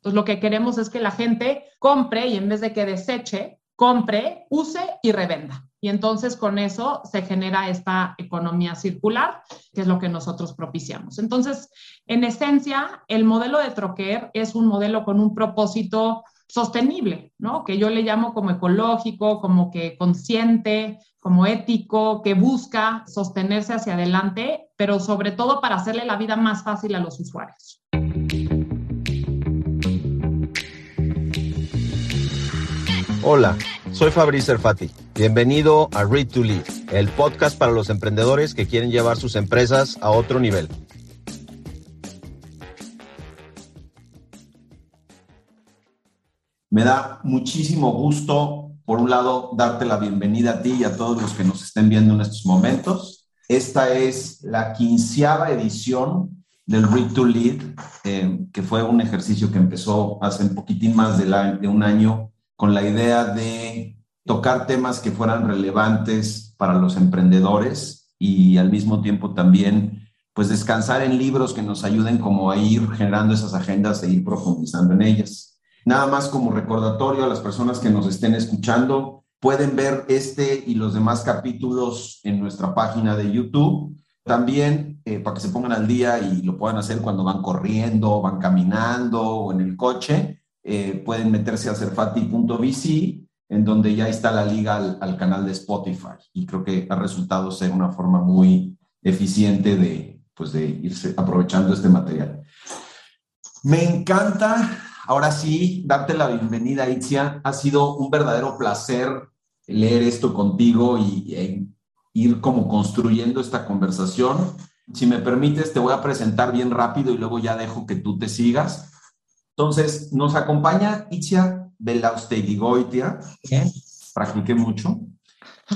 Entonces, lo que queremos es que la gente compre y en vez de que deseche, compre, use y revenda. Y entonces con eso se genera esta economía circular, que es lo que nosotros propiciamos. Entonces, en esencia, el modelo de Troquer es un modelo con un propósito sostenible, ¿no? Que yo le llamo como ecológico, como que consciente, como ético, que busca sostenerse hacia adelante, pero sobre todo para hacerle la vida más fácil a los usuarios. Hola, soy Fabrice Serfati. Bienvenido a Read to Lead, el podcast para los emprendedores que quieren llevar sus empresas a otro nivel. Me da muchísimo gusto, por un lado, darte la bienvenida a ti y a todos los que nos estén viendo en estos momentos. Esta es la quinceava edición del Read to Lead, eh, que fue un ejercicio que empezó hace un poquitín más de un año con la idea de tocar temas que fueran relevantes para los emprendedores y al mismo tiempo también pues descansar en libros que nos ayuden como a ir generando esas agendas e ir profundizando en ellas. Nada más como recordatorio a las personas que nos estén escuchando, pueden ver este y los demás capítulos en nuestra página de YouTube. También eh, para que se pongan al día y lo puedan hacer cuando van corriendo, van caminando o en el coche, eh, pueden meterse a cerfati.vc, en donde ya está la liga al, al, canal de Spotify. Y creo que ha resultado ser una forma muy eficiente de, pues, de irse aprovechando este material. Me encanta ahora sí, darte la bienvenida, Itzia. Ha sido un verdadero placer leer esto contigo y e ir como construyendo esta conversación. Si me permites, te voy a presentar bien rápido y luego ya dejo que tú te sigas. Entonces, nos acompaña Itzia Belaustegigoitia. Practiqué mucho.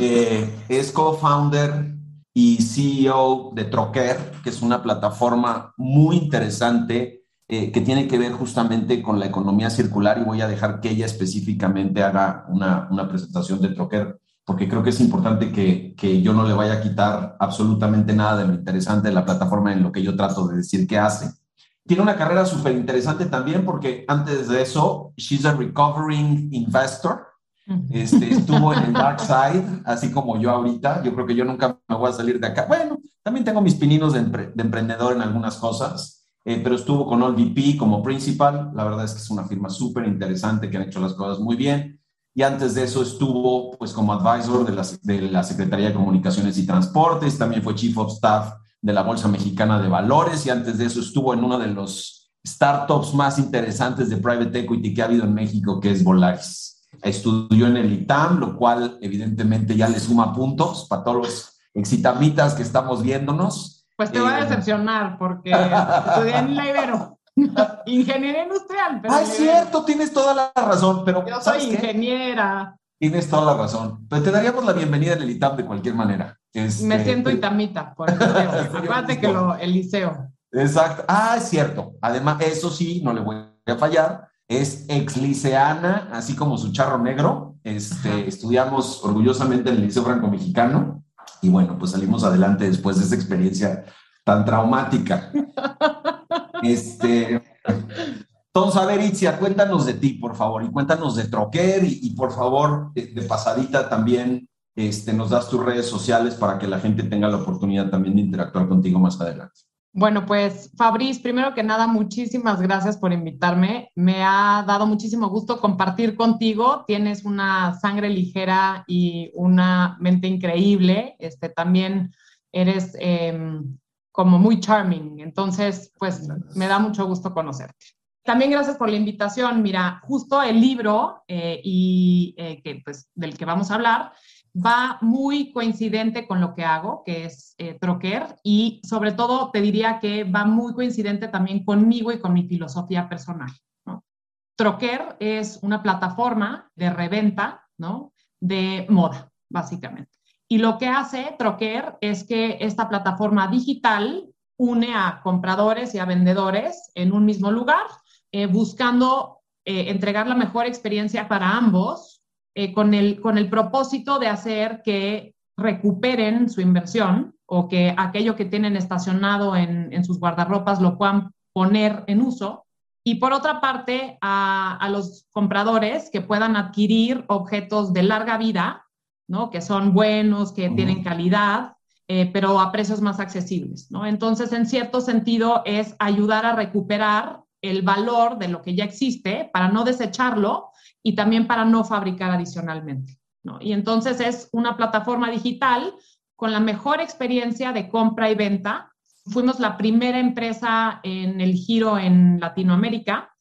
Eh, es co-founder y CEO de Troquer, que es una plataforma muy interesante eh, que tiene que ver justamente con la economía circular y voy a dejar que ella específicamente haga una, una presentación de Troquer, porque creo que es importante que, que, yo no le vaya a quitar absolutamente nada de lo interesante de la plataforma en lo que yo trato de decir que hace. Tiene una carrera súper interesante también porque antes de eso, she's a recovering investor. Este, estuvo en el dark side, así como yo ahorita. Yo creo que yo nunca me voy a salir de acá. Bueno, también tengo mis pininos de, de emprendedor en algunas cosas. Eh, pero estuvo con OLVP como principal. La verdad es que es una firma súper interesante que han hecho las cosas muy bien. Y antes de eso estuvo pues como advisor de la, de la Secretaría de Comunicaciones y Transportes, también fue Chief of Staff de la Bolsa Mexicana de Valores y antes de eso estuvo en uno de los startups más interesantes de private equity que ha habido en México, que es Volaris. Estudió en el ITAM, lo cual evidentemente ya le suma puntos para todos los exitamitas que estamos viéndonos. Pues te va a eh, decepcionar porque estudié en la Ibero. Ingeniería industrial. Pero ah, es cierto, tienes toda la razón, pero yo soy ingeniera. Tienes toda la razón. Pero te daríamos la bienvenida en el ITAM de cualquier manera. Me este, siento itamita por el liceo. Acuérdate que lo, el liceo. Exacto. Ah, es cierto. Además, eso sí, no le voy a fallar. Es ex liceana, así como su charro negro. Este, estudiamos orgullosamente en el Liceo Franco Mexicano. Y bueno, pues salimos adelante después de esa experiencia tan traumática. este, entonces, a ver, Itzia, cuéntanos de ti, por favor, y cuéntanos de Troquer, y, por favor, de, pasadita también este, nos das tus redes sociales para que la gente tenga la oportunidad también de interactuar contigo más adelante. Bueno, pues Fabriz, primero que nada, muchísimas gracias por invitarme. Me ha dado muchísimo gusto compartir contigo. Tienes una sangre ligera y una mente increíble. Este, también eres em, como muy charming. Entonces, pues me da mucho gusto conocerte. También gracias por la invitación. Mira, justo el libro eh, y eh, que, pues, del que vamos a hablar va muy coincidente con lo que hago, que es eh, troquer, y sobre todo te diría que va muy coincidente también conmigo y con mi filosofía personal. ¿no? Troquer es una plataforma de reventa ¿no? de moda, básicamente. Y lo que hace Troquer es que esta plataforma digital une a compradores y a vendedores en un mismo lugar, eh, buscando eh, entregar la mejor experiencia para ambos eh, con, el, con el propósito de hacer que recuperen su inversión o que aquello que tienen estacionado en, en sus guardarropas lo puedan poner en uso y por otra parte a, los compradores que puedan adquirir objetos de larga vida, ¿no? que son buenos, que tienen calidad, eh, pero a precios más accesibles. ¿no? Entonces, en cierto sentido, es ayudar a recuperar el valor de lo que ya existe para no desecharlo y también para no fabricar adicionalmente. Y entonces es una plataforma digital con la mejor experiencia de compra y venta. Fuimos la primera empresa en el giro en Latinoamérica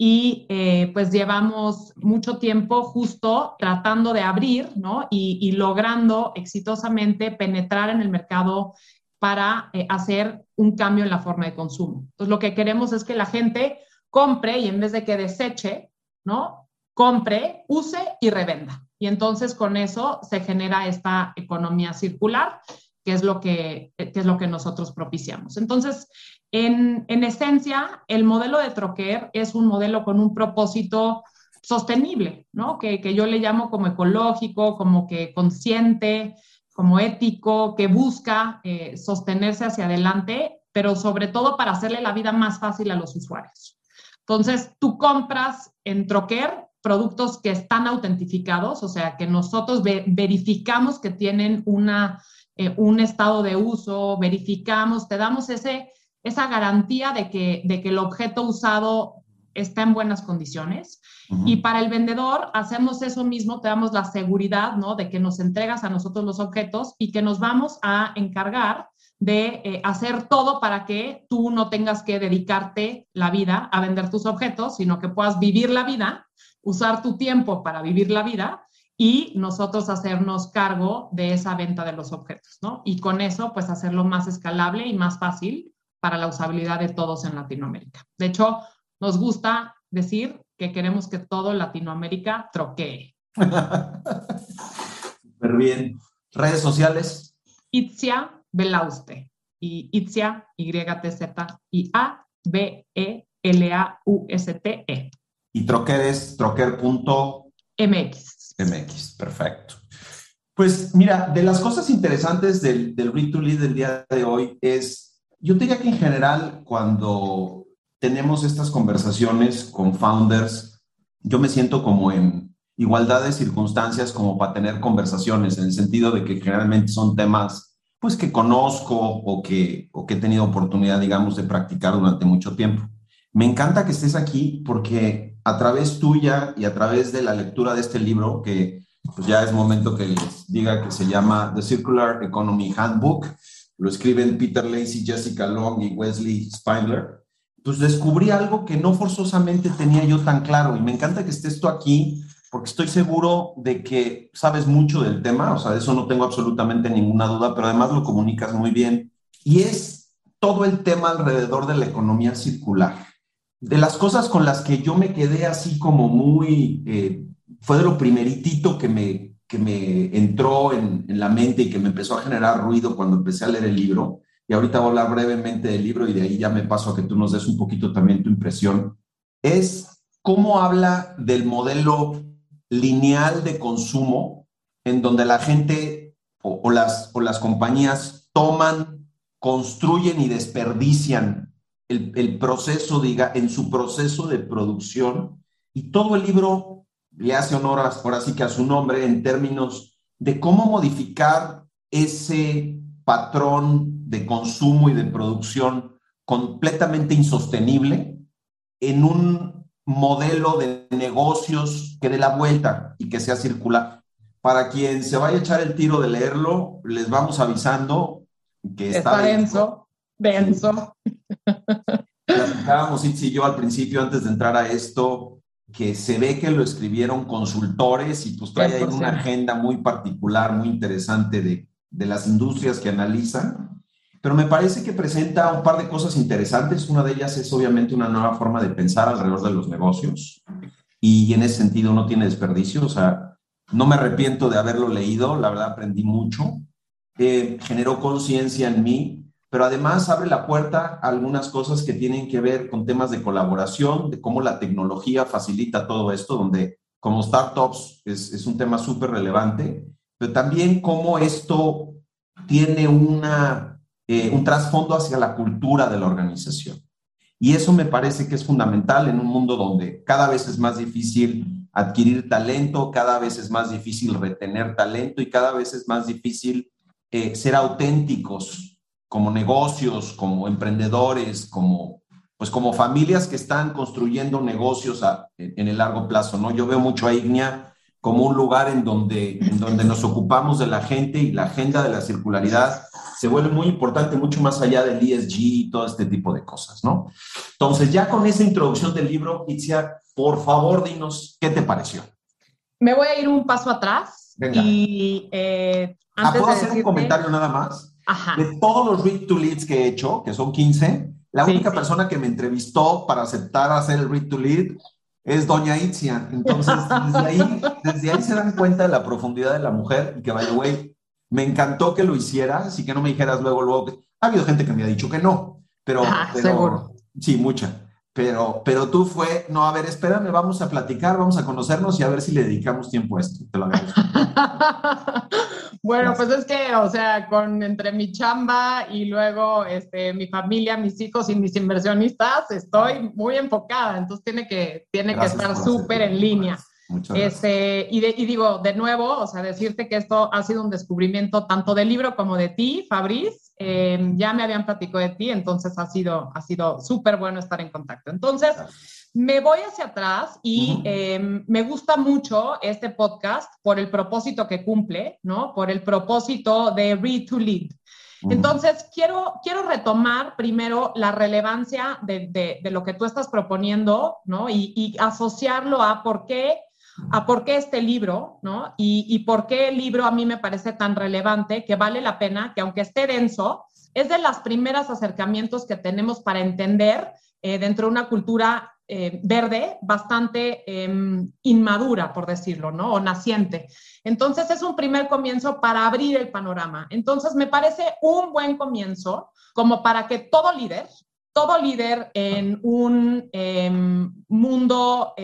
y eh, pues llevamos mucho tiempo justo tratando de abrir ¿no? y, logrando exitosamente penetrar en el mercado para eh, hacer un cambio en la forma de consumo. Entonces, lo que queremos es que la gente compre y en vez de que deseche, ¿no? Compre, use y revenda. Y entonces con eso se genera esta economía circular, que es lo que, que es lo que nosotros propiciamos. Entonces, en, en esencia, el modelo de Troquer es un modelo con un propósito sostenible, ¿no? Que, que yo le llamo como ecológico, como que consciente, como ético, que busca eh, sostenerse hacia adelante, pero sobre todo para hacerle la vida más fácil a los usuarios. Entonces, tú compras en Troquer productos que están autentificados, o sea, que nosotros verificamos que tienen una, eh, un estado de uso, verificamos, te damos ese, esa garantía de que, de que el objeto usado está en buenas condiciones. Y para el vendedor hacemos eso mismo, te damos la seguridad, ¿no? De que nos entregas a nosotros los objetos y que nos vamos a encargar de eh, hacer todo para que tú no tengas que dedicarte la vida a vender tus objetos, sino que puedas vivir la vida usar tu tiempo para vivir la vida y nosotros hacernos cargo de esa venta de los objetos, ¿no? Y con eso, pues hacerlo más escalable y más fácil para la usabilidad de todos en Latinoamérica. De hecho, nos gusta decir que queremos que todo Latinoamérica troquee. Súper bien. ¿Redes sociales? Itzia Belauste. Y Itzia, Y-Z-I-A-B-E-L-A-U-S-T-E y troquer es troquer.mx. MX, perfecto. Pues mira, de las cosas interesantes del, del Read to Lead del día de hoy es, yo diría que en general cuando tenemos estas conversaciones con founders, yo me siento como en igualdad de circunstancias como para tener conversaciones, en el sentido de que generalmente son temas pues que conozco o que, o que he tenido oportunidad, digamos, de practicar durante mucho tiempo. Me encanta que estés aquí porque a través tuya y a través de la lectura de este libro, que pues ya es momento que les diga que se llama The Circular Economy Handbook, lo escriben Peter Lacey, Jessica Long y Wesley Spindler, pues descubrí algo que no forzosamente tenía yo tan claro y me encanta que estés tú aquí porque estoy seguro de que sabes mucho del tema, o sea, de eso no tengo absolutamente ninguna duda, pero además lo comunicas muy bien. Y es todo el tema alrededor de la economía circular de las cosas con las que yo me quedé así como muy, eh, fue de lo primeritito que me, que me entró en, la mente y que me empezó a generar ruido cuando empecé a leer el libro. Y ahorita voy a hablar brevemente del libro y de ahí ya me paso a que tú nos des un poquito también tu impresión. Es cómo habla del modelo lineal de consumo en donde la gente o, las, o las compañías toman, construyen y desperdician el, proceso, diga, en su proceso de producción. Y todo el libro le hace honor ahora sí que a su nombre en términos de cómo modificar ese patrón de consumo y de producción completamente insostenible en un modelo de negocios que dé la vuelta y que sea circular. Para quien se vaya a echar el tiro de leerlo, les vamos avisando que está, está denso, denso. Platicábamos, Itzi y yo al principio, antes de entrar a esto, que se ve que lo escribieron consultores y pues trae ahí una agenda muy particular, muy interesante de, de las industrias que analizan. Pero me parece que presenta un par de cosas interesantes. Una de ellas es obviamente una nueva forma de pensar alrededor de los negocios y en ese sentido no tiene desperdicio. O sea, no me arrepiento de haberlo leído, la verdad aprendí mucho. Eh, generó conciencia en mí pero además abre la puerta a algunas cosas que tienen que ver con temas de colaboración, de cómo la tecnología facilita todo esto, donde como startups es, un tema súper relevante, pero también cómo esto tiene una, eh, un trasfondo hacia la cultura de la organización. Y eso me parece que es fundamental en un mundo donde cada vez es más difícil adquirir talento, cada vez es más difícil retener talento y cada vez es más difícil eh, ser auténticos como negocios, como emprendedores, como, pues como familias que están construyendo negocios en el largo plazo, ¿no? Yo veo mucho a Ignia como un lugar en donde, en donde nos ocupamos de la gente y la agenda de la circularidad se vuelve muy importante, mucho más allá del ESG y todo este tipo de cosas, ¿no? Entonces, ya con esa introducción del libro, Itzia, por favor, dinos, ¿qué te pareció? Me voy a ir un paso atrás y eh, ah, ¿Puedo hacer un comentario nada más? De todos los Read to Leads que he hecho, que son 15, la única persona que me entrevistó para aceptar hacer el Read to Lead es Doña Itzia. Entonces, desde ahí, desde ahí se dan cuenta de la profundidad de la mujer y que, the way, me encantó que lo hicieras y que no me dijeras luego, luego. Que... Ha habido gente que me ha dicho que no, pero. seguro. Sí, mucha. Pero, pero tú fue, no, a ver, espérame, vamos a platicar, vamos a conocernos y a ver si le dedicamos tiempo a esto. Te lo agradezco. bueno, pues es que, o sea, con entre mi chamba y luego este, mi familia, mis hijos y mis inversionistas, estoy muy enfocada, entonces tiene que, tiene que estar súper en línea. Este, y, y, digo, de nuevo, o sea, decirte que esto ha sido un descubrimiento tanto del libro como de ti, Fabriz. Em, ya me habían platicado de ti, entonces ha sido ha sido súper bueno estar en contacto. Entonces, me voy hacia atrás y em, me gusta mucho este podcast por el propósito que cumple, ¿no? Por el propósito de Read to Lead. Entonces, quiero, quiero retomar primero la relevancia de, de, de, lo que tú estás proponiendo, ¿no? Y, y asociarlo a por qué a por qué este libro, ¿no? Y, por qué el libro a mí me parece tan relevante que vale la pena, que aunque esté denso, es de los primeros acercamientos que tenemos para entender eh, dentro de una cultura eh, verde bastante em, inmadura, por decirlo, ¿no? O naciente. Entonces es un primer comienzo para abrir el panorama. Entonces me parece un buen comienzo como para que todo líder, todo líder en un em, mundo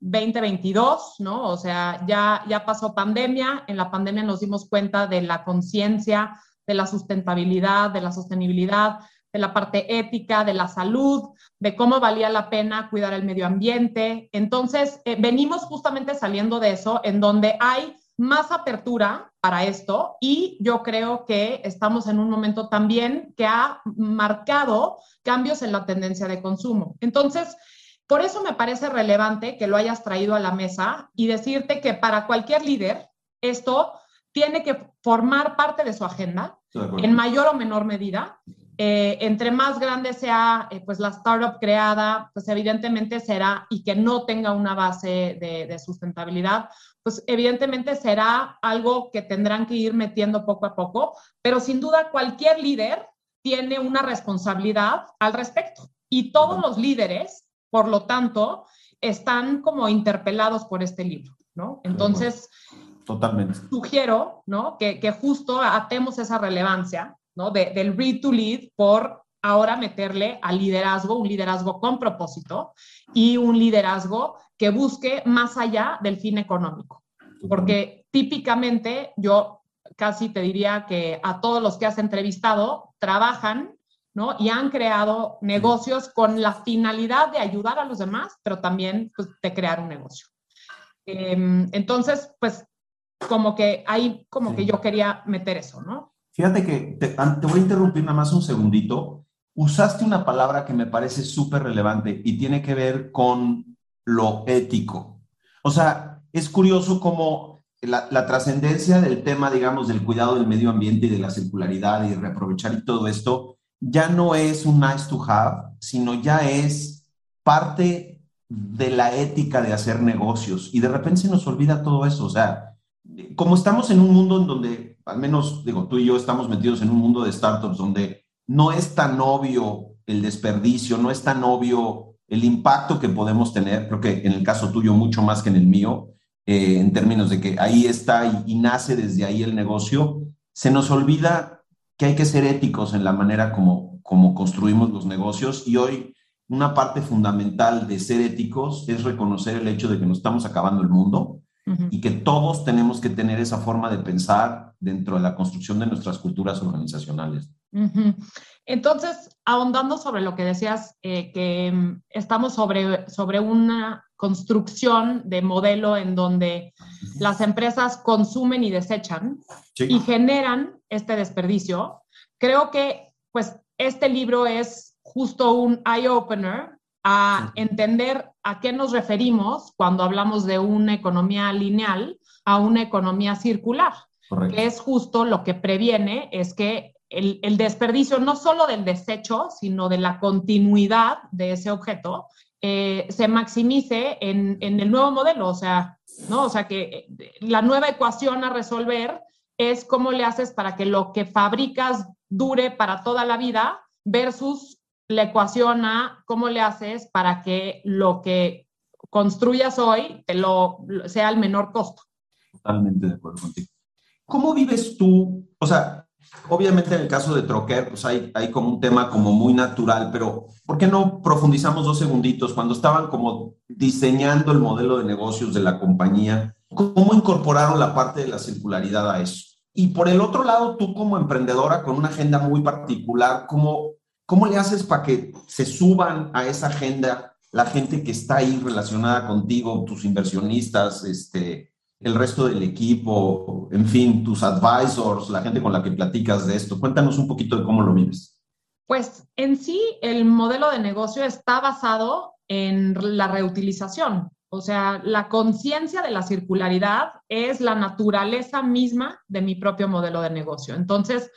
2022, eh, ¿no? O sea, ya, ya pasó pandemia, en la pandemia nos dimos cuenta de la conciencia, de la sustentabilidad, de la sostenibilidad, de la parte ética, de la salud, de cómo valía la pena cuidar el medio ambiente. Entonces, eh, venimos justamente saliendo de eso, en donde hay más apertura para esto y yo creo que estamos en un momento también que ha marcado cambios en la tendencia de consumo. Entonces, por eso me parece relevante que lo hayas traído a la mesa y decirte que para cualquier líder esto tiene que formar parte de su agenda en mayor o menor medida. Eh, entre más grande sea eh, pues la startup creada, pues evidentemente será y que no tenga una base de sustentabilidad, pues evidentemente será algo que tendrán que ir metiendo poco a poco, pero sin duda cualquier líder tiene una responsabilidad al respecto y todos los líderes, por lo tanto, están como interpelados por este libro, ¿no? Entonces, totalmente. Sugiero, ¿no? Que, que justo atemos esa relevancia, ¿no? del read to lead por ahora meterle al liderazgo, un liderazgo con propósito y un liderazgo que busque más allá del fin económico. Porque típicamente yo casi te diría que a todos los que has entrevistado trabajan ¿no? Y han creado negocios con la finalidad de ayudar a los demás, pero también pues, de crear un negocio. Em, entonces, pues como que ahí como que yo quería meter eso, ¿no? Fíjate que te, te, voy a interrumpir nada más un segundito. Usaste una palabra que me parece súper relevante y tiene que ver con lo ético. O sea, es curioso cómo la, trascendencia del tema, digamos, del cuidado del medio ambiente y de la circularidad y reaprovechar y todo esto, ya no es un nice to have, sino ya es parte de la ética de hacer negocios. Y de repente se nos olvida todo eso. O sea, como estamos en un mundo en donde, al menos, digo, tú y yo estamos metidos en un mundo de startups donde no es tan obvio el desperdicio, no es tan obvio el impacto que podemos tener, creo que en el caso tuyo mucho más que en el mío, eh, en términos de que ahí está y, nace desde ahí el negocio, se nos olvida que hay que ser éticos en la manera como, como construimos los negocios y hoy una parte fundamental de ser éticos es reconocer el hecho de que nos estamos acabando el mundo y que todos tenemos que tener esa forma de pensar dentro de la construcción de nuestras culturas organizacionales. Entonces, ahondando sobre lo que decías, eh, que mm, estamos sobre, sobre una construcción de modelo en donde las empresas consumen y desechan y generan este desperdicio, creo que pues este libro es justo un eye-opener a entender a qué nos referimos cuando hablamos de una economía lineal a una economía circular, que es justo lo que previene, es que el, desperdicio no solo del desecho, sino de la continuidad de ese objeto, eh, se maximice en, en, el nuevo modelo. O sea, ¿no? O sea, que eh, la nueva ecuación a resolver es cómo le haces para que lo que fabricas dure para toda la vida versus la ecuación a cómo le haces para que lo que construyas hoy te lo sea al menor costo. Totalmente de acuerdo contigo. ¿Cómo vives tú? O sea, obviamente en el caso de Troquer, pues hay, hay como un tema como muy natural, pero ¿por qué no profundizamos dos segunditos? Cuando estaban como diseñando el modelo de negocios de la compañía, ¿cómo incorporaron la parte de la circularidad a eso? Y por el otro lado, tú como emprendedora con una agenda muy particular, ¿cómo, cómo le haces para que se suban a esa agenda la gente que está ahí relacionada contigo, tus inversionistas, este, el resto del equipo, en fin, tus advisors, la gente con la que platicas de esto. Cuéntanos un poquito de cómo lo vives. Pues en sí, el modelo de negocio está basado en la reutilización. O sea, la conciencia de la circularidad es la naturaleza misma de mi propio modelo de negocio. Entonces,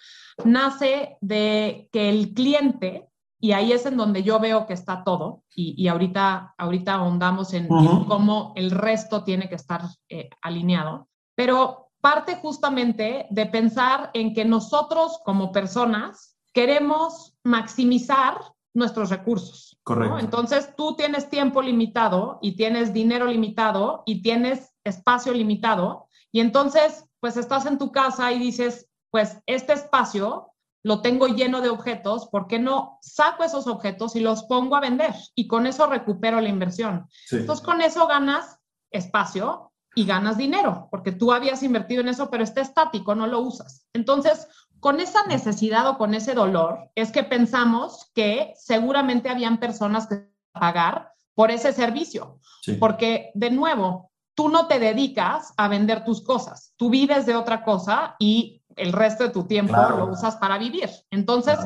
nace de que el cliente y ahí es en donde yo veo que está todo, y, ahorita, ahorita ahondamos en, cómo el resto tiene que estar eh, alineado, pero parte justamente de pensar en que nosotros como personas queremos maximizar nuestros recursos. Correcto. Entonces tú tienes tiempo limitado y tienes dinero limitado y tienes espacio limitado, y entonces pues estás en tu casa y dices, pues este espacio lo tengo lleno de objetos, ¿por qué no saco esos objetos y los pongo a vender? Y con eso recupero la inversión. Entonces, con eso ganas espacio y ganas dinero, porque tú habías invertido en eso, pero está estático, no lo usas. Entonces, con esa necesidad o con ese dolor, es que pensamos que seguramente habían personas que pagar por ese servicio, porque de nuevo, tú no te dedicas a vender tus cosas, tú vives de otra cosa y el resto de tu tiempo lo usas para vivir. Entonces,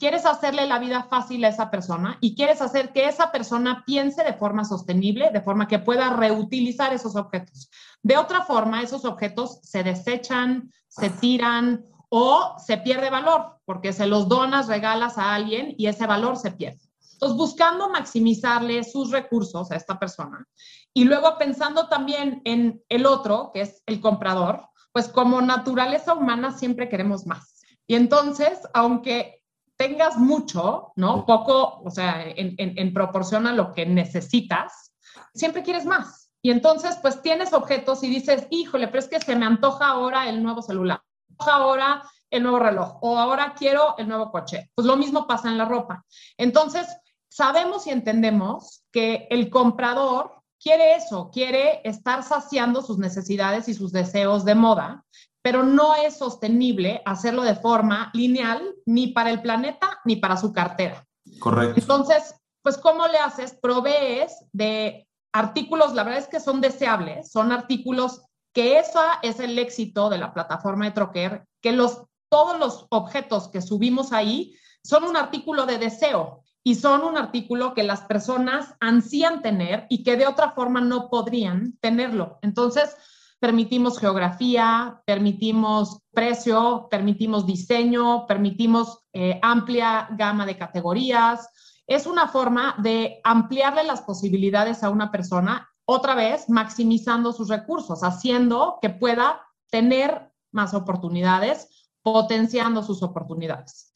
quieres hacerle la vida fácil a esa persona y quieres hacer que esa persona piense de forma sostenible, de forma que pueda reutilizar esos objetos. De otra forma, esos objetos se desechan, se tiran o se pierde valor porque se los donas, regalas a alguien y ese valor se pierde. Entonces, buscando maximizarle sus recursos a esta persona y luego pensando también en el otro, que es el comprador, pues como naturaleza humana siempre queremos más. Y entonces, aunque tengas mucho, ¿no? Poco, o sea, en, en, proporción a lo que necesitas, siempre quieres más. Y entonces, pues tienes objetos y dices, híjole, pero es que se me antoja ahora el nuevo celular, ahora el nuevo reloj, o ahora quiero el nuevo coche. Pues lo mismo pasa en la ropa. Entonces, sabemos y entendemos que el comprador quiere eso, quiere estar saciando sus necesidades y sus deseos de moda, pero no es sostenible hacerlo de forma lineal ni para el planeta ni para su cartera. Correcto. Entonces, pues, ¿cómo le haces? Provees de artículos, la verdad es que son deseables, son artículos que eso es el éxito de la plataforma de Troquer, que los, todos los objetos que subimos ahí son un artículo de deseo y son un artículo que las personas ansían tener y que de otra forma no podrían tenerlo. Entonces, permitimos geografía, permitimos precio, permitimos diseño, permitimos eh, amplia gama de categorías. Es una forma de ampliarle las posibilidades a una persona, otra vez maximizando sus recursos, haciendo que pueda tener más oportunidades, potenciando sus oportunidades.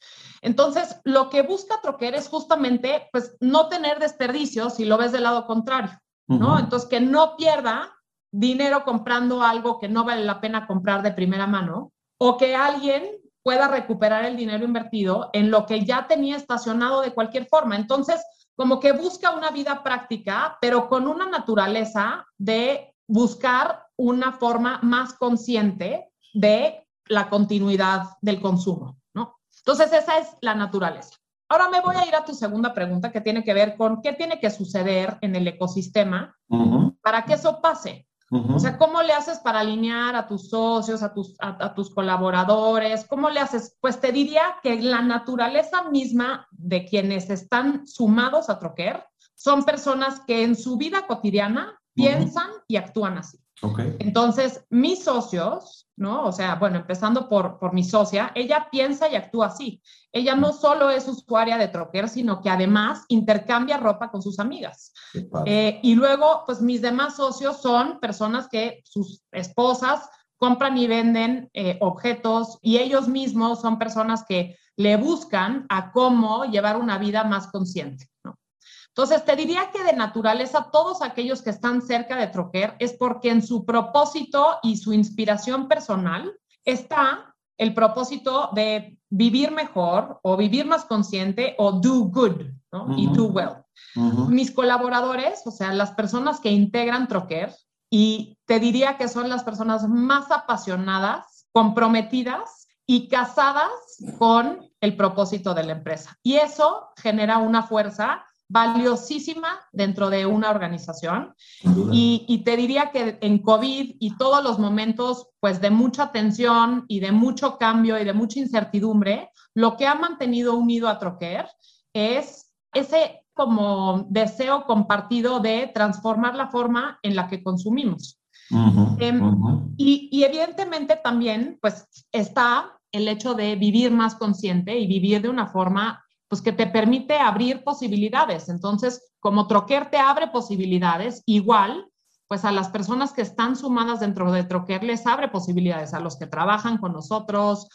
Entonces, lo que busca Troquer es justamente, pues, no tener desperdicios si lo ves del lado contrario, ¿no? Entonces, que no pierda dinero comprando algo que no vale la pena comprar de primera mano o que alguien pueda recuperar el dinero invertido en lo que ya tenía estacionado de cualquier forma. Entonces, como que busca una vida práctica, pero con una naturaleza de buscar una forma más consciente de la continuidad del consumo. Entonces, esa es la naturaleza. Ahora me voy a ir a tu segunda pregunta que tiene que ver con qué tiene que suceder en el ecosistema para que eso pase. O sea, ¿cómo le haces para alinear a tus socios, a tus, a, tus colaboradores? ¿Cómo le haces? Pues te diría que la naturaleza misma de quienes están sumados a Troquer son personas que en su vida cotidiana piensan y actúan así. Entonces, mis socios, ¿no? O sea, bueno, empezando por, por mi socia, ella piensa y actúa así. Ella no solo es usuaria de Troquer, sino que además intercambia ropa con sus amigas. Eh, y luego, pues mis demás socios son personas que sus esposas compran y venden eh, objetos y ellos mismos son personas que le buscan a cómo llevar una vida más consciente. Entonces, te diría que de naturaleza, todos aquellos que están cerca de Troquer es porque en su propósito y su inspiración personal está el propósito de vivir mejor o vivir más consciente o do good ¿no? y do well. Mis colaboradores, o sea, las personas que integran Troquer, y te diría que son las personas más apasionadas, comprometidas y casadas con el propósito de la empresa. Y eso genera una fuerza valiosísima dentro de una organización. Y, te diría que en COVID y todos los momentos pues de mucha tensión y de mucho cambio y de mucha incertidumbre, lo que ha mantenido unido a Troquer es ese como deseo compartido de transformar la forma en la que consumimos. Em, y, y evidentemente también pues está el hecho de vivir más consciente y vivir de una forma pues que te permite abrir posibilidades. Entonces, como Troquer te abre posibilidades, igual, pues a las personas que están sumadas dentro de Troquer les abre posibilidades, a los que trabajan con nosotros.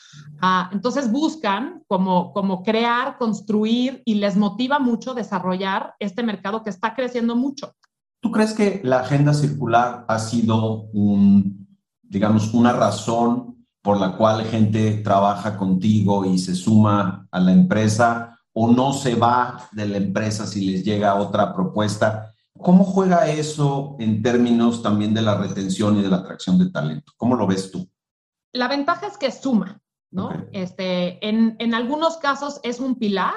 entonces buscan como, como crear, construir y les motiva mucho desarrollar este mercado que está creciendo mucho. ¿Tú crees que la agenda circular ha sido un, digamos, una razón por la cual gente trabaja contigo y se suma a la empresa? O no se va de la empresa si les llega otra propuesta. ¿Cómo juega eso en términos también de la retención y de la atracción de talento? ¿Cómo lo ves tú? La ventaja es que suma, ¿no? Este, en, en, algunos casos es un pilar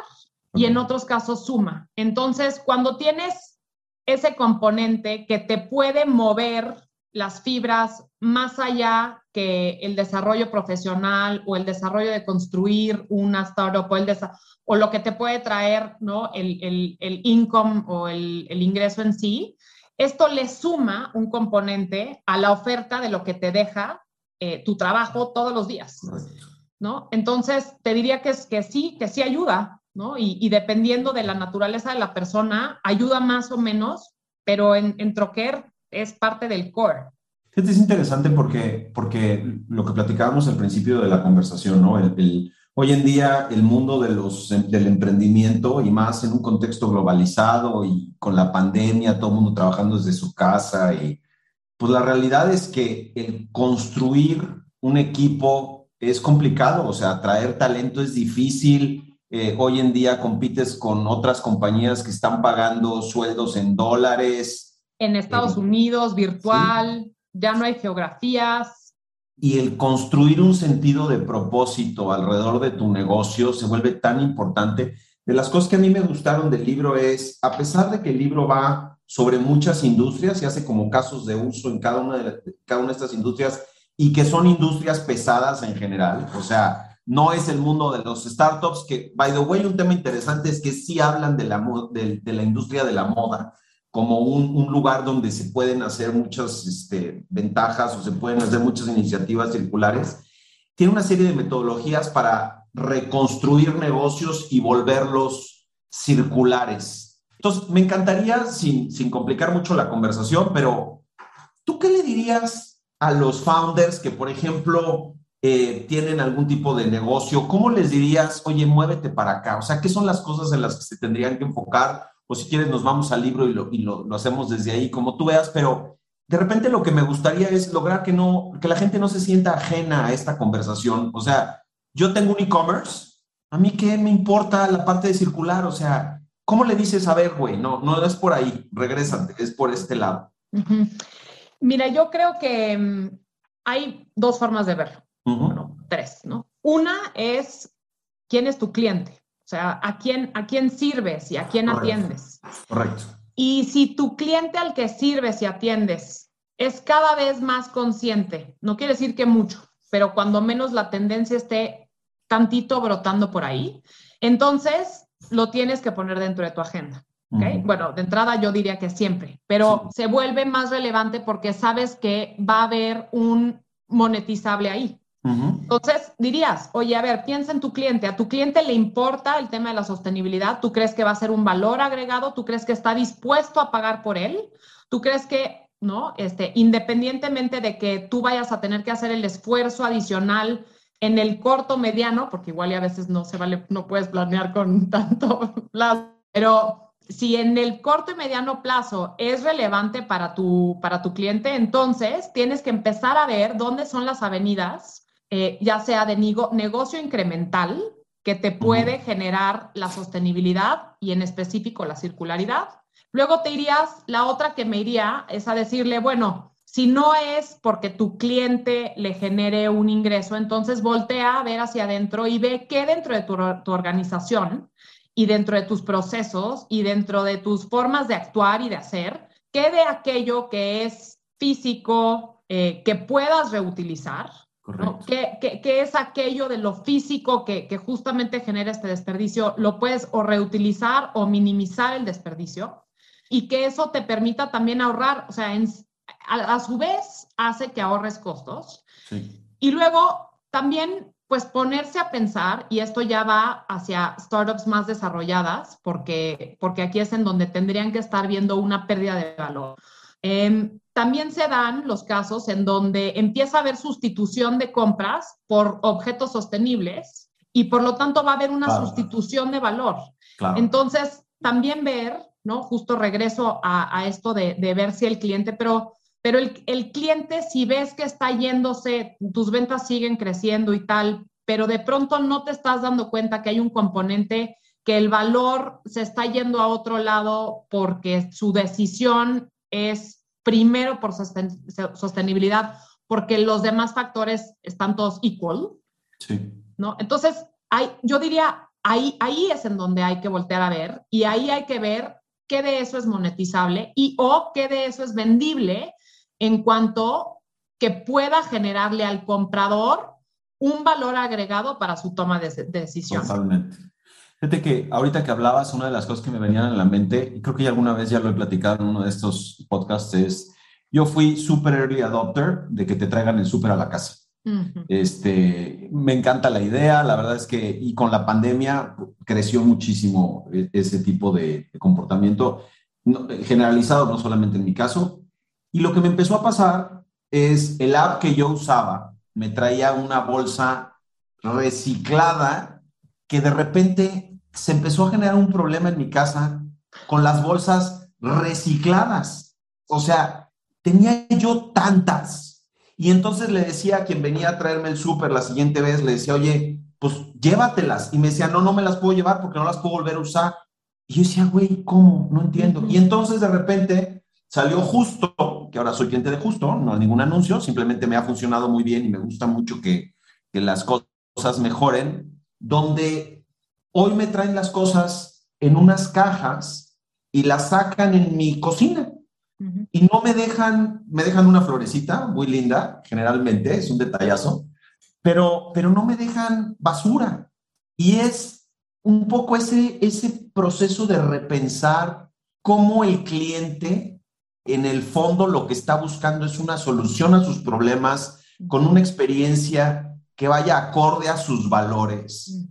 y en otros casos suma. Entonces, cuando tienes ese componente que te puede mover las fibras más allá que el desarrollo profesional o el desarrollo de construir una startup o, lo que te puede traer ¿no? el, el, el income o el, el, ingreso en sí, esto le suma un componente a la oferta de lo que te deja eh, tu trabajo todos los días. ¿no? Entonces, te diría que, que sí, que sí ayuda, ¿no? Y, y, dependiendo de la naturaleza de la persona, ayuda más o menos, pero en, en Troquer es parte del core. Es interesante porque, porque lo que platicábamos al principio de la conversación, ¿no? El, hoy en día el mundo de los, del emprendimiento y más en un contexto globalizado y con la pandemia, todo el mundo trabajando desde su casa y pues la realidad es que el construir un equipo es complicado, o sea, atraer talento es difícil. Eh, hoy en día compites con otras compañías que están pagando sueldos en dólares, en Estados Unidos, virtual, ya no hay geografías. Y el construir un sentido de propósito alrededor de tu negocio se vuelve tan importante. De las cosas que a mí me gustaron del libro es, a pesar de que el libro va sobre muchas industrias y hace como casos de uso en cada una de, cada una de estas industrias y que son industrias pesadas en general, o sea, no es el mundo de los startups, que, by the way, un tema interesante es que sí hablan de la, de, de la industria de la moda, como un, lugar donde se pueden hacer muchas este, ventajas o se pueden hacer muchas iniciativas circulares. Tiene una serie de metodologías para reconstruir negocios y volverlos circulares. Entonces, me encantaría, sin, sin complicar mucho la conversación, pero ¿tú qué le dirías a los founders que, por ejemplo, eh, tienen algún tipo de negocio? ¿Cómo les dirías, oye, muévete para acá? O sea, ¿qué son las cosas en las que se tendrían que enfocar o si quieres nos vamos al libro y, lo, y lo, lo, hacemos desde ahí, como tú veas, pero de repente lo que me gustaría es lograr que, no, que la gente no se sienta ajena a esta conversación. O sea, yo tengo un e-commerce, a mí qué me importa la parte de circular, o sea, ¿cómo le dices, a ver, güey, no, no es por ahí, regrésate, es por este lado? Mira, yo creo que mm, hay dos formas de verlo. Bueno, tres, ¿no? Una es quién es tu cliente, o sea, a quién, a quién sirves y a quién atiendes. Correcto. Y si tu cliente al que sirves y atiendes es cada vez más consciente, no quiere decir que mucho, pero cuando menos la tendencia esté tantito brotando por ahí, entonces lo tienes que poner dentro de tu agenda. Bueno, de entrada yo diría que siempre, pero se vuelve más relevante porque sabes que va a haber un monetizable ahí. Entonces dirías, oye, a ver, piensa en tu cliente. ¿A tu cliente le importa el tema de la sostenibilidad? ¿Tú crees que va a ser un valor agregado? ¿Tú crees que está dispuesto a pagar por él? ¿Tú crees que, no? Este, independientemente de que tú vayas a tener que hacer el esfuerzo adicional en el corto mediano, porque igual y a veces no se vale, no puedes planear con tanto plazo, pero si en el corto y mediano plazo es relevante para tu, para tu cliente, entonces tienes que empezar a ver dónde son las avenidas, eh, ya sea de negocio incremental, que te puede generar la sostenibilidad y en específico la circularidad. Luego te irías, la otra que me iría es a decirle, bueno, si no es porque tu cliente le genere un ingreso, entonces voltea a ver hacia adentro y ve qué dentro de tu, tu organización y dentro de tus procesos y dentro de tus formas de actuar y de hacer, ¿qué de aquello que es físico eh, que puedas reutilizar? ¿Qué, qué, es aquello de lo físico que, que, justamente genera este desperdicio? Lo puedes o reutilizar o minimizar el desperdicio y que eso te permita también ahorrar, o sea, a, a, su vez hace que ahorres costos. Sí. Y luego también pues ponerse a pensar, y esto ya va hacia startups más desarrolladas, porque, porque aquí es en donde tendrían que estar viendo una pérdida de valor. Em, también se dan los casos en donde empieza a haber sustitución de compras por objetos sostenibles y por lo tanto va a haber una sustitución de valor. Entonces, también ver, ¿no? Justo regreso a, esto de, de, ver si el cliente, pero pero el, cliente, si ves que está yéndose, tus ventas siguen creciendo y tal, pero de pronto no te estás dando cuenta que hay un componente que el valor se está yendo a otro lado porque su decisión es primero por sostenibilidad, porque los demás factores están todos equal. Sí. ¿no? Entonces, hay, yo diría, ahí, ahí es en donde hay que voltear a ver y ahí hay que ver qué de eso es monetizable y o qué de eso es vendible en cuanto que pueda generarle al comprador un valor agregado para su toma de, decisión. Totalmente. Fíjate que ahorita que hablabas, una de las cosas que me venían en la mente, y creo que ya alguna vez ya lo he platicado en uno de estos podcasts, es, yo fui super early adopter de que te traigan el súper a la casa. este, me encanta la idea, la verdad es que, y con la pandemia creció muchísimo e, ese tipo de, comportamiento, generalizado no solamente en mi caso, y lo que me empezó a pasar es el app que yo usaba me traía una bolsa reciclada que de repente se empezó a generar un problema en mi casa con las bolsas recicladas. O sea, tenía yo tantas. Y entonces le decía a quien venía a traerme el súper la siguiente vez, le decía, oye, pues llévatelas. Y me decía, no, no me las puedo llevar porque no las puedo volver a usar. Y yo decía, güey, ¿cómo? No entiendo. Y entonces de repente Salió justo, que ahora soy cliente de justo, no hay ningún anuncio, simplemente me ha funcionado muy bien y me gusta mucho que, que las cosas mejoren, donde hoy me traen las cosas en unas cajas y las sacan en mi cocina. Y no me dejan, me dejan una florecita muy linda, generalmente, es un detallazo, pero, pero no me dejan basura. Y es un poco ese, ese proceso de repensar cómo el cliente en el fondo lo que está buscando es una solución a sus problemas con una experiencia que vaya acorde a sus valores.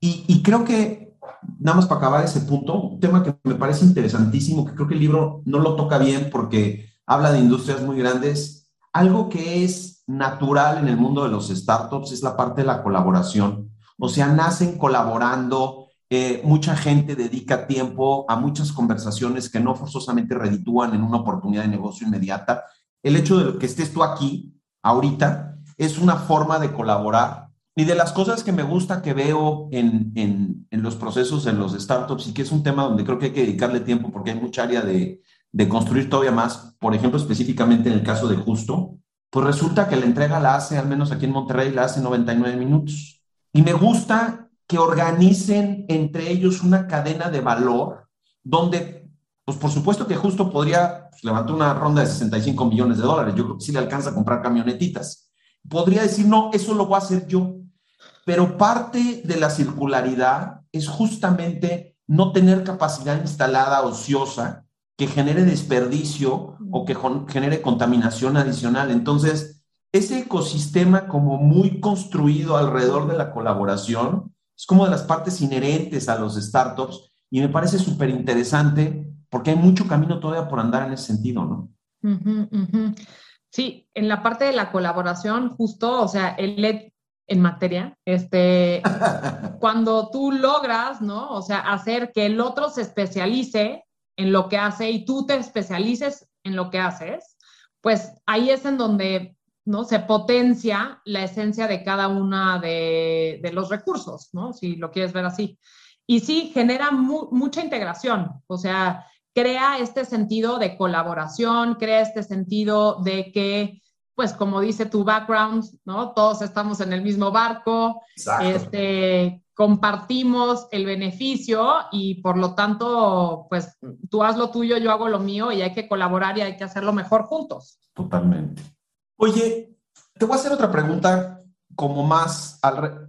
Y, creo que, nada más para acabar ese punto, un tema que me parece interesantísimo, que creo que el libro no lo toca bien porque habla de industrias muy grandes, algo que es natural en el mundo de los startups es la parte de la colaboración. O sea, nacen colaborando, eh, mucha gente dedica tiempo a muchas conversaciones que no forzosamente reditúan en una oportunidad de negocio inmediata. El hecho de que estés tú aquí, ahorita, es una forma de colaborar. Y de las cosas que me gusta que veo en, en, en los procesos en los startups y que es un tema donde creo que hay que dedicarle tiempo porque hay mucha área de, de construir todavía más, por ejemplo, específicamente en el caso de Justo, pues resulta que la entrega la hace, al menos aquí en Monterrey, la hace 99 minutos. Y me gusta que organicen entre ellos una cadena de valor donde, pues por supuesto que Justo podría pues, levantar una ronda de 65 millones de dólares. Yo creo que sí le alcanza a comprar camionetitas. Podría decir, no, eso lo voy a hacer yo. Pero parte de la circularidad es justamente no tener capacidad instalada ociosa que genere desperdicio o que genere contaminación adicional. Entonces, ese ecosistema como muy construido alrededor de la colaboración es como de las partes inherentes a los startups y me parece súper interesante porque hay mucho camino todavía por andar en ese sentido, ¿no? Sí, en la parte de la colaboración, justo, o sea, el en materia, este, cuando tú logras, ¿no? O sea, hacer que el otro se especialice en lo que hace y tú te especialices en lo que haces, pues ahí es en donde ¿no? se potencia la esencia de cada una de, los recursos, ¿no? si lo quieres ver así. Y sí, genera mucha integración, o sea, crea este sentido de colaboración, crea este sentido de que, pues como dice tu background, ¿no? Todos estamos en el mismo barco, este, compartimos el beneficio y por lo tanto, pues tú haz lo tuyo, yo hago lo mío y hay que colaborar y hay que hacerlo mejor juntos. Totalmente. Oye, te voy a hacer otra pregunta como más,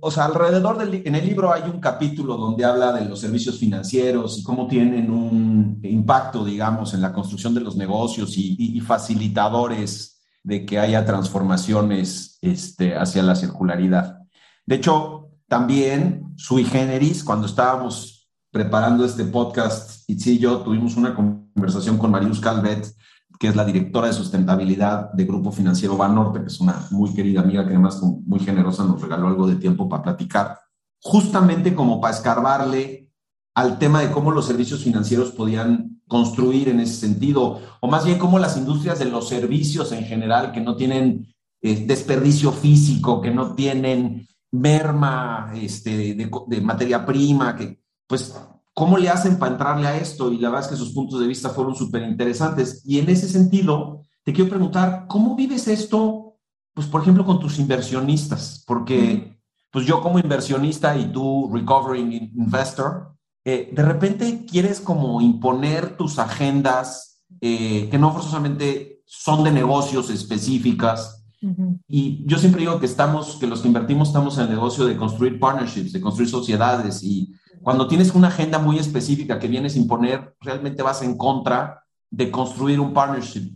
o sea, alrededor del, en el libro hay un capítulo donde habla de los servicios financieros y cómo tienen un impacto, digamos, en la construcción de los negocios y, y facilitadores de que haya transformaciones este, hacia la circularidad. De hecho, también, sui generis, cuando estábamos preparando este podcast, Itzi y yo tuvimos una conversación con Marius Calvet, que es la directora de sustentabilidad de Grupo Financiero Banorte, que es una muy querida amiga que además muy generosa nos regaló algo de tiempo para platicar, justamente como para escarbarle al tema de cómo los servicios financieros podían construir en ese sentido, o más bien cómo las industrias de los servicios en general, que no tienen eh, desperdicio físico, que no tienen merma este, de, materia prima, que pues, ¿cómo le hacen para entrarle a esto? Y la verdad es que sus puntos de vista fueron súper interesantes. Y en ese sentido, te quiero preguntar, ¿cómo vives esto, pues, por ejemplo, con tus inversionistas? Porque, pues, yo como inversionista y tú, recovering investor, eh, de repente quieres como imponer tus agendas eh, que no forzosamente son de negocios específicas, y yo siempre digo que estamos, que los que invertimos estamos en el negocio de construir partnerships, de construir sociedades y cuando tienes una agenda muy específica que vienes a imponer, realmente vas en contra de construir un partnership.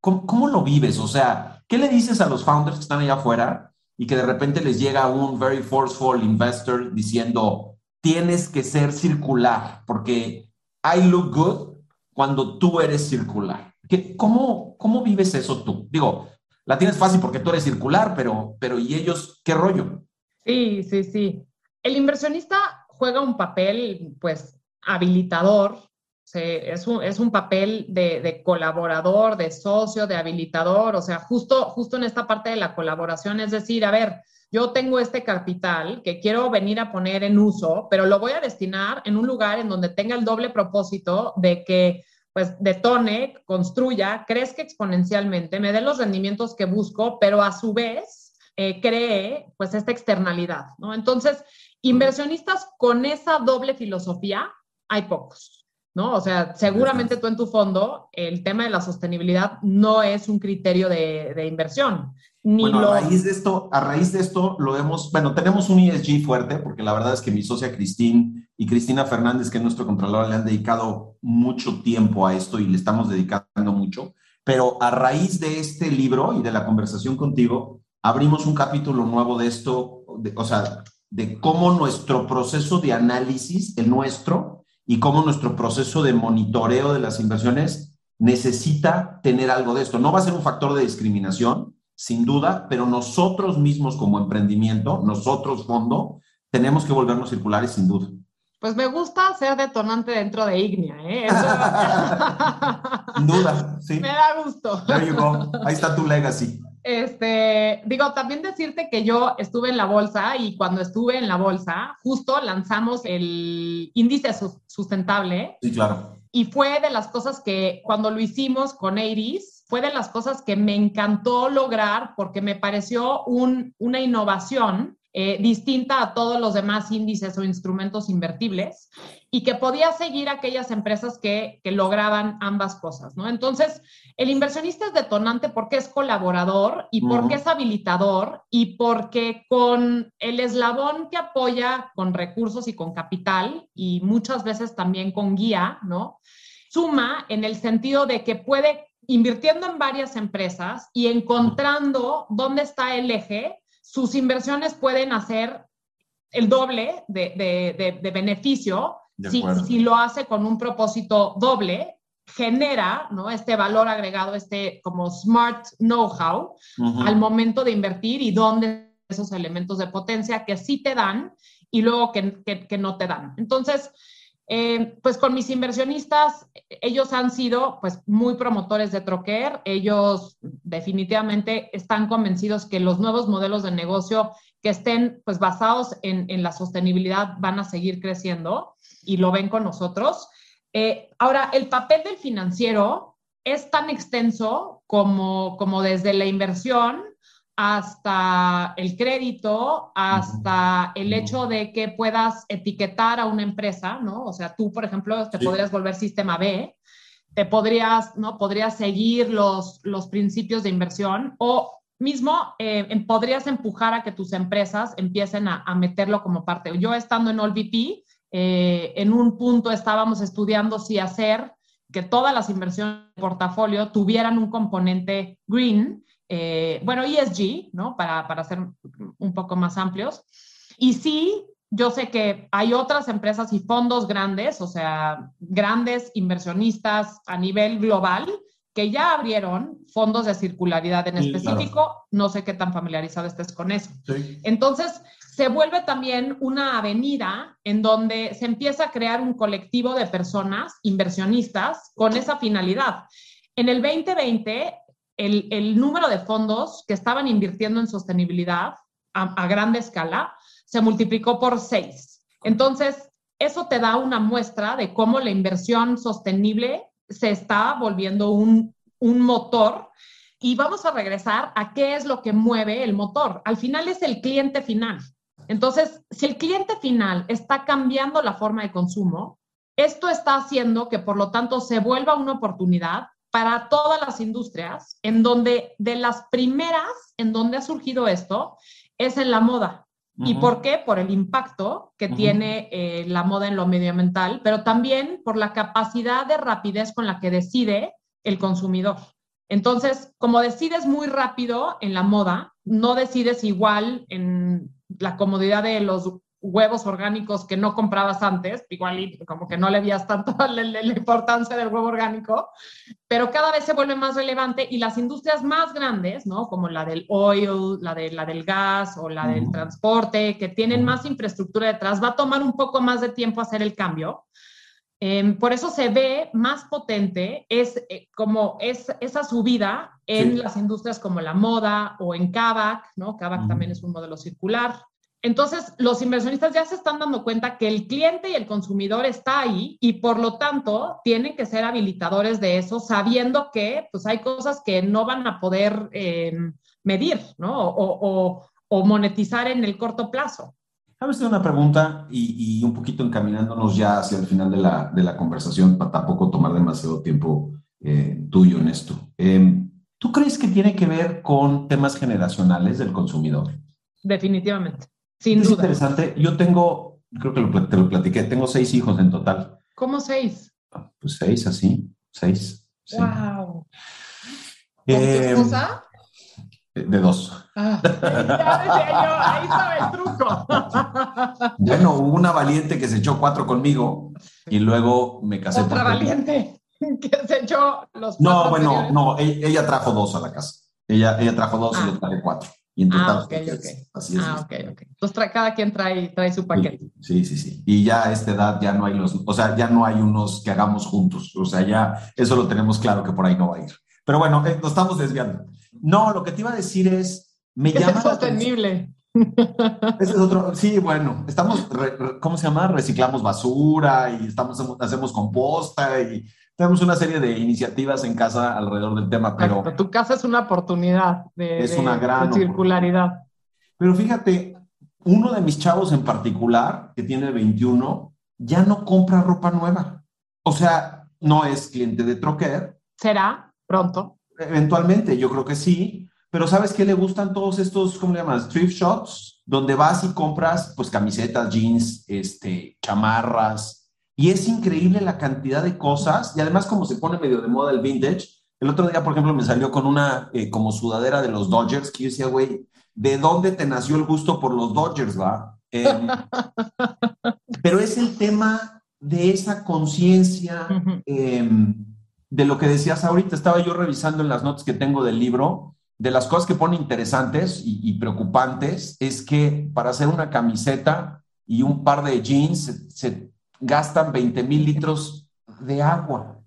¿Cómo, lo vives? O sea, ¿qué le dices a los founders que están allá afuera y que de repente les llega un very forceful investor diciendo, tienes que ser circular porque I look good cuando tú eres circular? ¿Qué, cómo, ¿Cómo vives eso tú? Digo, la tienes fácil porque tú eres circular, pero, pero ¿y ellos qué rollo? Sí, sí, sí. El inversionista juega un papel, pues, habilitador. Es, un, es un papel de, colaborador, de socio, de habilitador. O sea, justo, justo en esta parte de la colaboración, es decir, a ver, yo tengo este capital que quiero venir a poner en uso, pero lo voy a destinar en un lugar en donde tenga el doble propósito de que pues detone, construya, crezca exponencialmente, me dé los rendimientos que busco, pero a su vez eh, cree pues esta externalidad, ¿no? Entonces, inversionistas con esa doble filosofía hay pocos, ¿no? O sea, seguramente tú en tu fondo, el tema de la sostenibilidad no es un criterio de, de inversión bueno, a raíz de esto, a raíz de esto lo hemos, bueno, tenemos un ESG fuerte porque la verdad es que mi socia Cristín y Cristina Fernández, que es nuestro controlador, le han dedicado mucho tiempo a esto y le estamos dedicando mucho. Pero a raíz de este libro y de la conversación contigo, abrimos un capítulo nuevo de esto, o sea, de cómo nuestro proceso de análisis, el nuestro, y cómo nuestro proceso de monitoreo de las inversiones necesita tener algo de esto. No va a ser un factor de discriminación, sin duda, pero nosotros mismos como emprendimiento, nosotros fondo, tenemos que volvernos circulares sin duda. Pues me gusta ser detonante dentro de Ignia, ¿eh? sin duda, sí. Me da gusto. There you go. Ahí está tu legacy. Este, digo, también decirte que yo estuve en la bolsa y cuando estuve en la bolsa, justo lanzamos el índice sustentable. Sí, claro Y fue de las cosas que cuando lo hicimos con Iris, fue de las cosas que me encantó lograr porque me pareció un, una innovación eh, distinta a todos los demás índices o instrumentos invertibles y que podía seguir aquellas empresas que, que lograban ambas cosas, ¿no? Entonces, el inversionista es detonante porque es colaborador y porque es habilitador y porque con el eslabón que apoya con recursos y con capital y muchas veces también con guía, ¿no? Suma en el sentido de que puede invirtiendo en varias empresas y encontrando dónde está el eje, sus inversiones pueden hacer el doble de, beneficio si, lo hace con un propósito doble, genera ¿no? este valor agregado, este como smart know-how al momento de invertir y dónde esos elementos de potencia que sí te dan y luego que, que no te dan. Entonces, eh, pues con mis inversionistas, ellos han sido pues muy promotores de Troquer, ellos definitivamente están convencidos que los nuevos modelos de negocio que estén pues basados en, la sostenibilidad van a seguir creciendo y lo ven con nosotros. Eh, ahora, el papel del financiero es tan extenso como, como desde la inversión hasta el crédito, hasta el hecho de que puedas etiquetar a una empresa, ¿no? O sea, tú, por ejemplo, te podrías volver sistema B, te podrías, ¿no? Podrías seguir los, los principios de inversión o mismo eh, podrías empujar a que tus empresas empiecen a, meterlo como parte. Yo estando en OLVP, eh, en un punto estábamos estudiando si hacer que todas las inversiones de portafolio tuvieran un componente green, eh, bueno, ESG, ¿no? Para, para ser un poco más amplios. Y sí, yo sé que hay otras empresas y fondos grandes, o sea, grandes inversionistas a nivel global, que ya abrieron fondos de circularidad en específico. No sé qué tan familiarizado estés con eso. Entonces, se vuelve también una avenida en donde se empieza a crear un colectivo de personas inversionistas con esa finalidad. En el 2020, el, número de fondos que estaban invirtiendo en sostenibilidad a, grande escala se multiplicó por seis. Entonces, eso te da una muestra de cómo la inversión sostenible se está volviendo un, un motor. Y vamos a regresar a qué es lo que mueve el motor. Al final es el cliente final. Entonces, si el cliente final está cambiando la forma de consumo, esto está haciendo que, por lo tanto, se vuelva una oportunidad para todas las industrias, en donde de las primeras en donde ha surgido esto es en la moda. ¿Y por qué? Por el impacto que tiene eh, la moda en lo medioambiental, pero también por la capacidad de rapidez con la que decide el consumidor. Entonces, como decides muy rápido en la moda, no decides igual en la comodidad de los huevos orgánicos que no comprabas antes, igual como que no le veías tanto la, la, importancia del huevo orgánico, pero cada vez se vuelve más relevante y las industrias más grandes, ¿no? Como la del oil, la, de, la del gas o la del transporte, que tienen más infraestructura detrás, va a tomar un poco más de tiempo hacer el cambio. Em, por eso se ve más potente es eh, como es esa subida en las industrias como la moda o en Kavak, ¿no? Kavak también es un modelo circular. Entonces, los inversionistas ya se están dando cuenta que el cliente y el consumidor está ahí y por lo tanto tienen que ser habilitadores de eso, sabiendo que pues, hay cosas que no van a poder eh, medir ¿no? o, monetizar en el corto plazo. Sabes, una pregunta y, un poquito encaminándonos ya hacia el final de la, de la conversación para tampoco tomar demasiado tiempo eh, tuyo en esto. Em, ¿Tú crees que tiene que ver con temas generacionales del consumidor? Definitivamente. Sin es interesante. Yo tengo, creo que te lo platiqué, tengo seis hijos en total. ¿Cómo seis? Ah, pues seis, así, seis. ¡Wow! ¿Con tu eh, esposa? De dos. Ah, ya decía yo, ahí estaba el truco. Bueno, hubo una valiente que se echó cuatro conmigo y luego me casé. Otra valiente que se echó los cuatro. No, bueno, no, ella, trajo dos a la casa. Ella, ella trajo dos y yo ah. traje cuatro. Y en total, ah, ok, ok. Así es. Ah, ok, ok. Entonces cada quien trae, trae su paquete. Sí, sí, sí. Y ya a esta edad ya no hay los, o sea, ya no hay unos que hagamos juntos. O sea, ya eso lo tenemos claro que por ahí no va a ir. Pero bueno, eh, nos estamos desviando. No, lo que te iba a decir es, me llama... Es sostenible. Ese es otro, sí, bueno, estamos, ¿cómo se llama? Reciclamos basura y estamos, hacemos composta y tenemos una serie de iniciativas en casa alrededor del tema, pero... tu casa es una oportunidad de, es una gran circularidad. Pero fíjate, uno de mis chavos en particular, que tiene 21, ya no compra ropa nueva. O sea, no es cliente de Troquer. ¿Será pronto? Eventualmente, yo creo que sí. Pero ¿sabes qué le gustan todos estos, ¿cómo le llamas? Thrift shops, donde vas y compras pues camisetas, jeans, este, chamarras. Y es increíble la cantidad de cosas. Y además como se pone medio de moda el vintage. El otro día, por ejemplo, me salió con una eh, como sudadera de los Dodgers que yo decía, güey, ¿de dónde te nació el gusto por los Dodgers, va? Em, pero es el tema de esa conciencia em, de lo que decías ahorita. Estaba yo revisando en las notas que tengo del libro de las cosas que pone interesantes y, preocupantes es que para hacer una camiseta y un par de jeans se, gastan 20 mil litros de agua.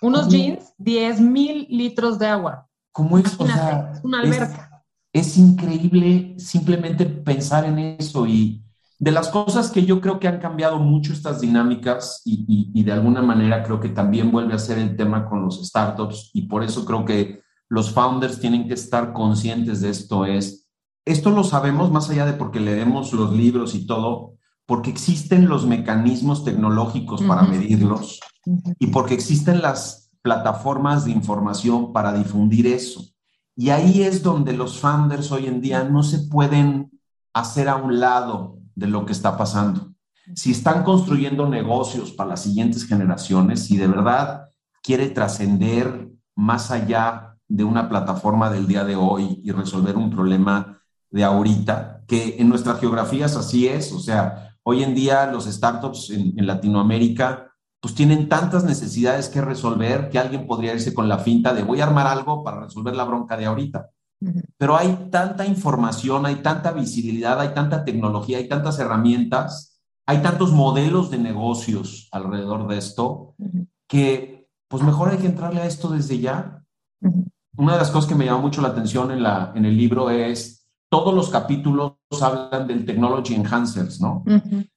Unos jeans, 10 mil litros de agua. ¿Cómo es? O sea, una alberca. Es, increíble simplemente pensar en eso y de las cosas que yo creo que han cambiado mucho estas dinámicas y, y de alguna manera creo que también vuelve a ser el tema con los startups y por eso creo que los founders tienen que estar conscientes de esto es, esto lo sabemos más allá de porque leemos los libros y todo, porque existen los mecanismos tecnológicos para medirlos y porque existen las plataformas de información para difundir eso. Y ahí es donde los founders hoy en día no se pueden hacer a un lado de lo que está pasando. Si están construyendo negocios para las siguientes generaciones, si de verdad quiere trascender más allá de una plataforma del día de hoy y resolver un problema de ahorita, que en nuestras geografías así es, o sea, hoy en día los startups en, Latinoamérica pues tienen tantas necesidades que resolver que alguien podría irse con la finta de voy a armar algo para resolver la bronca de ahorita. Pero hay tanta información, hay tanta visibilidad, hay tanta tecnología, hay tantas herramientas, hay tantos modelos de negocios alrededor de esto que pues mejor hay que entrarle a esto desde ya. Una de las cosas que me llamó mucho la atención en, la, en el libro es todos los capítulos hablan del technology enhancers, ¿no?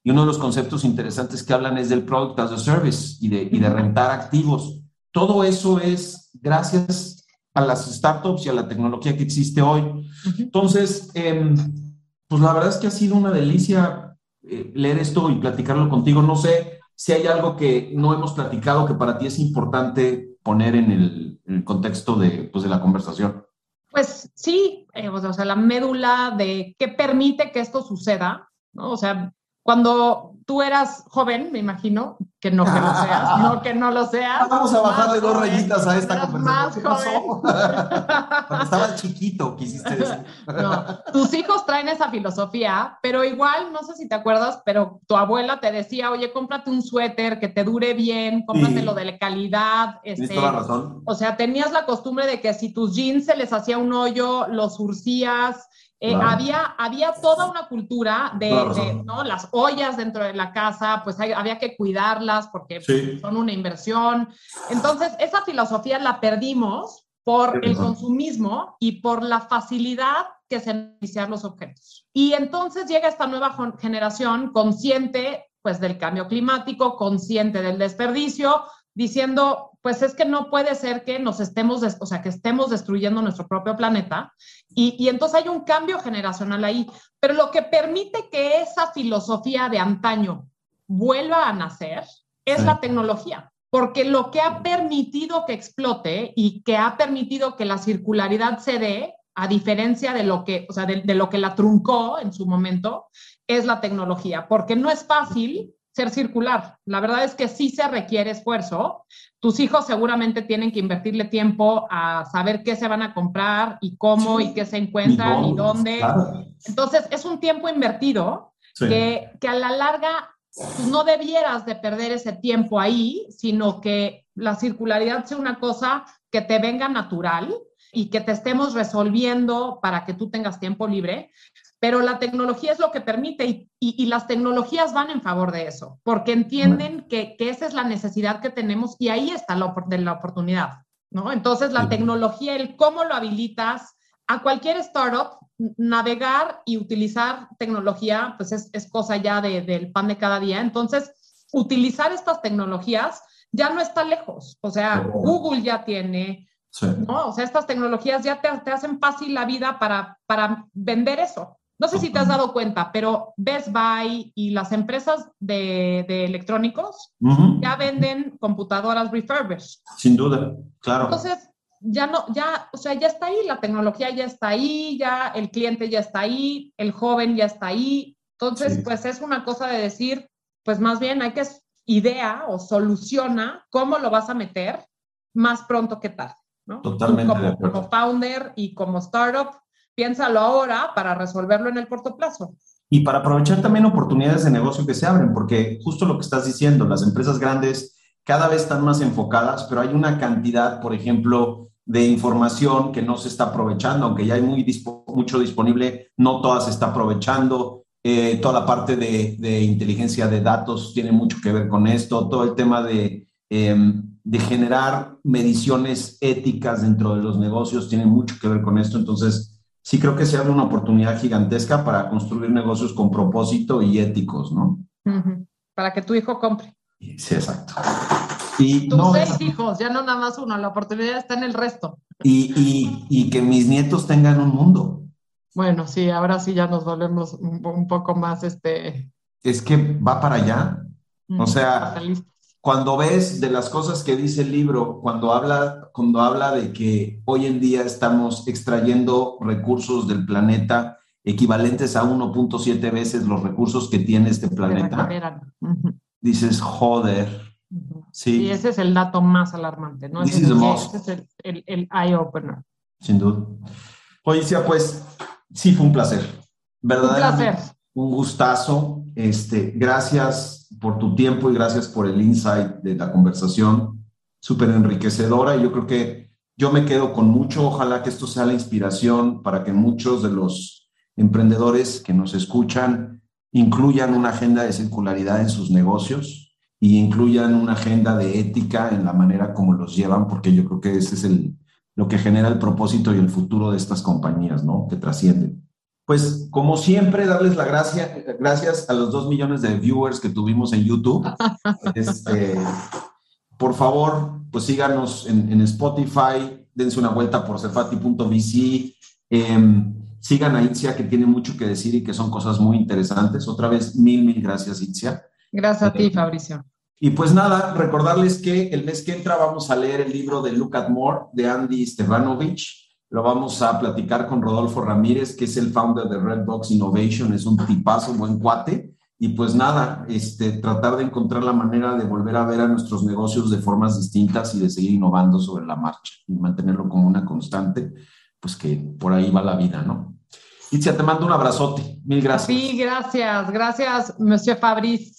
Y uno de los conceptos interesantes que hablan es del product as a service y de, y de rentar activos. Todo eso es gracias a las startups y a la tecnología que existe hoy. Entonces, em, pues la verdad es que ha sido una delicia eh, leer esto y platicarlo contigo. No sé si hay algo que no hemos platicado que para ti es importante poner en el, contexto de, pues, de la conversación? Pues sí, eh, o sea, la médula de qué permite que esto suceda, ¿no? O sea, cuando tú eras joven, me imagino, que no que lo seas, no que no lo seas. Vamos a bajarle dos rayitas a esta conversación. Más Cuando estabas chiquito, quisiste decir. No, tus hijos traen esa filosofía, pero igual, no sé si te acuerdas, pero tu abuela te decía, oye, cómprate un suéter que te dure bien, cómpratelo de calidad. Este, Tienes toda la razón. O sea, tenías la costumbre de que si tus jeans se les hacía un hoyo, los urcías, eh, había, había toda una cultura de, ¿no? las ollas dentro de la casa, pues había que cuidarlas porque son una inversión. Entonces, esa filosofía la perdimos por el consumismo y por la facilidad que se iniciar los objetos. Y entonces llega esta nueva generación consciente pues del cambio climático, consciente del desperdicio, diciendo, pues es que no puede ser que nos estemos, o sea, que estemos destruyendo nuestro propio planeta. Y, entonces hay un cambio generacional ahí. Pero lo que permite que esa filosofía de antaño vuelva a nacer es la tecnología. Porque lo que ha permitido que explote y que ha permitido que la circularidad se dé, a diferencia de lo que, o sea, de lo que la truncó en su momento, es la tecnología. Porque no es fácil ser circular. La verdad es que sí se requiere esfuerzo. Tus hijos seguramente tienen que invertirle tiempo a saber qué se van a comprar y cómo y qué se encuentran y, dónde. Entonces, es un tiempo invertido que, que, a la larga pues, no debieras de perder ese tiempo ahí, sino que la circularidad sea una cosa que te venga natural y que te estemos resolviendo para que tú tengas tiempo libre, pero la tecnología es lo que permite y, las tecnologías van en favor de eso, porque entienden que, esa es la necesidad que tenemos y ahí está la, la oportunidad, ¿no? Entonces, la tecnología, el cómo lo habilitas, a cualquier startup navegar y utilizar tecnología, pues es, es cosa ya de, del pan de cada día. Entonces, utilizar estas tecnologías ya no está lejos. O sea, Google ya tiene, ¿no? O sea, estas tecnologías ya te, te, hacen fácil la vida para, para vender eso. No sé si te has dado cuenta, pero Best Buy y las empresas de, de electrónicos ya venden computadoras refurbished. Sin duda, claro. Entonces, ya no, ya, o sea, ya está ahí, la tecnología ya está ahí, ya el cliente ya está ahí, el joven ya está ahí. Entonces, pues es una cosa de decir, pues más bien hay que idea o soluciona cómo lo vas a meter más pronto que tarde. ¿no? Totalmente. Como, como founder y como startup, piénsalo ahora para resolverlo en el corto plazo. Y para aprovechar también oportunidades de negocio que se abren, porque justo lo que estás diciendo, las empresas grandes cada vez están más enfocadas, pero hay una cantidad, por ejemplo, de información que no se está aprovechando, aunque ya hay muy mucho disponible, no toda se está aprovechando. Eh, toda la parte de, de, inteligencia de datos tiene mucho que ver con esto, todo el tema de, eh, de generar mediciones éticas dentro de los negocios tiene mucho que ver con esto. Entonces, sí creo que se abre una oportunidad gigantesca para construir negocios con propósito y éticos, ¿no? Para que tu hijo compre. Sí, exacto. Y Tus seis hijos, ya no nada más uno, la oportunidad está en el resto. Y, y, y, que mis nietos tengan un mundo. Bueno, sí, ahora sí ya nos volvemos un, poco más, este... Es que va para allá. o sea, cuando ves de las cosas que dice el libro, cuando habla, cuando habla de que hoy en día estamos extrayendo recursos del planeta equivalentes a 1.7 veces los recursos que tiene este planeta, dices, joder. Sí. Y ese es el dato más alarmante, ¿no? Ese, es el, el, eye-opener. Sin duda. Oye, pues sí fue un placer. Verdaderamente. Un placer. Un gustazo. Este, gracias por tu tiempo y gracias por el insight de la conversación, súper enriquecedora. Y yo creo que yo me quedo con mucho. Ojalá que esto sea la inspiración para que muchos de los emprendedores que nos escuchan incluyan una agenda de circularidad en sus negocios y incluyan una agenda de ética en la manera como los llevan, porque yo creo que ese es el, lo que genera el propósito y el futuro de estas compañías, ¿no? Que trascienden pues como siempre, darles la gracia, gracias a los dos millones de viewers que tuvimos en YouTube. Este, por favor, pues síganos en, Spotify, dense una vuelta por cefati.vc, em, sigan a Itzia que tiene mucho que decir y que son cosas muy interesantes. Otra vez, mil, mil gracias, Itzia. Gracias a ti, Fabricio. Y pues nada, recordarles que el mes que entra vamos a leer el libro de Look at More de Andy Stevanovich lo vamos a platicar con Rodolfo Ramírez, que es el founder de Redbox Innovation, es un tipazo, buen cuate. Y pues nada, este, tratar de encontrar la manera de volver a ver a nuestros negocios de formas distintas y de seguir innovando sobre la marcha y mantenerlo como una constante, pues que por ahí va la vida, ¿no? Itzia, te mando un abrazote. Mil gracias. Sí, gracias. Gracias, Monsieur Fabrice.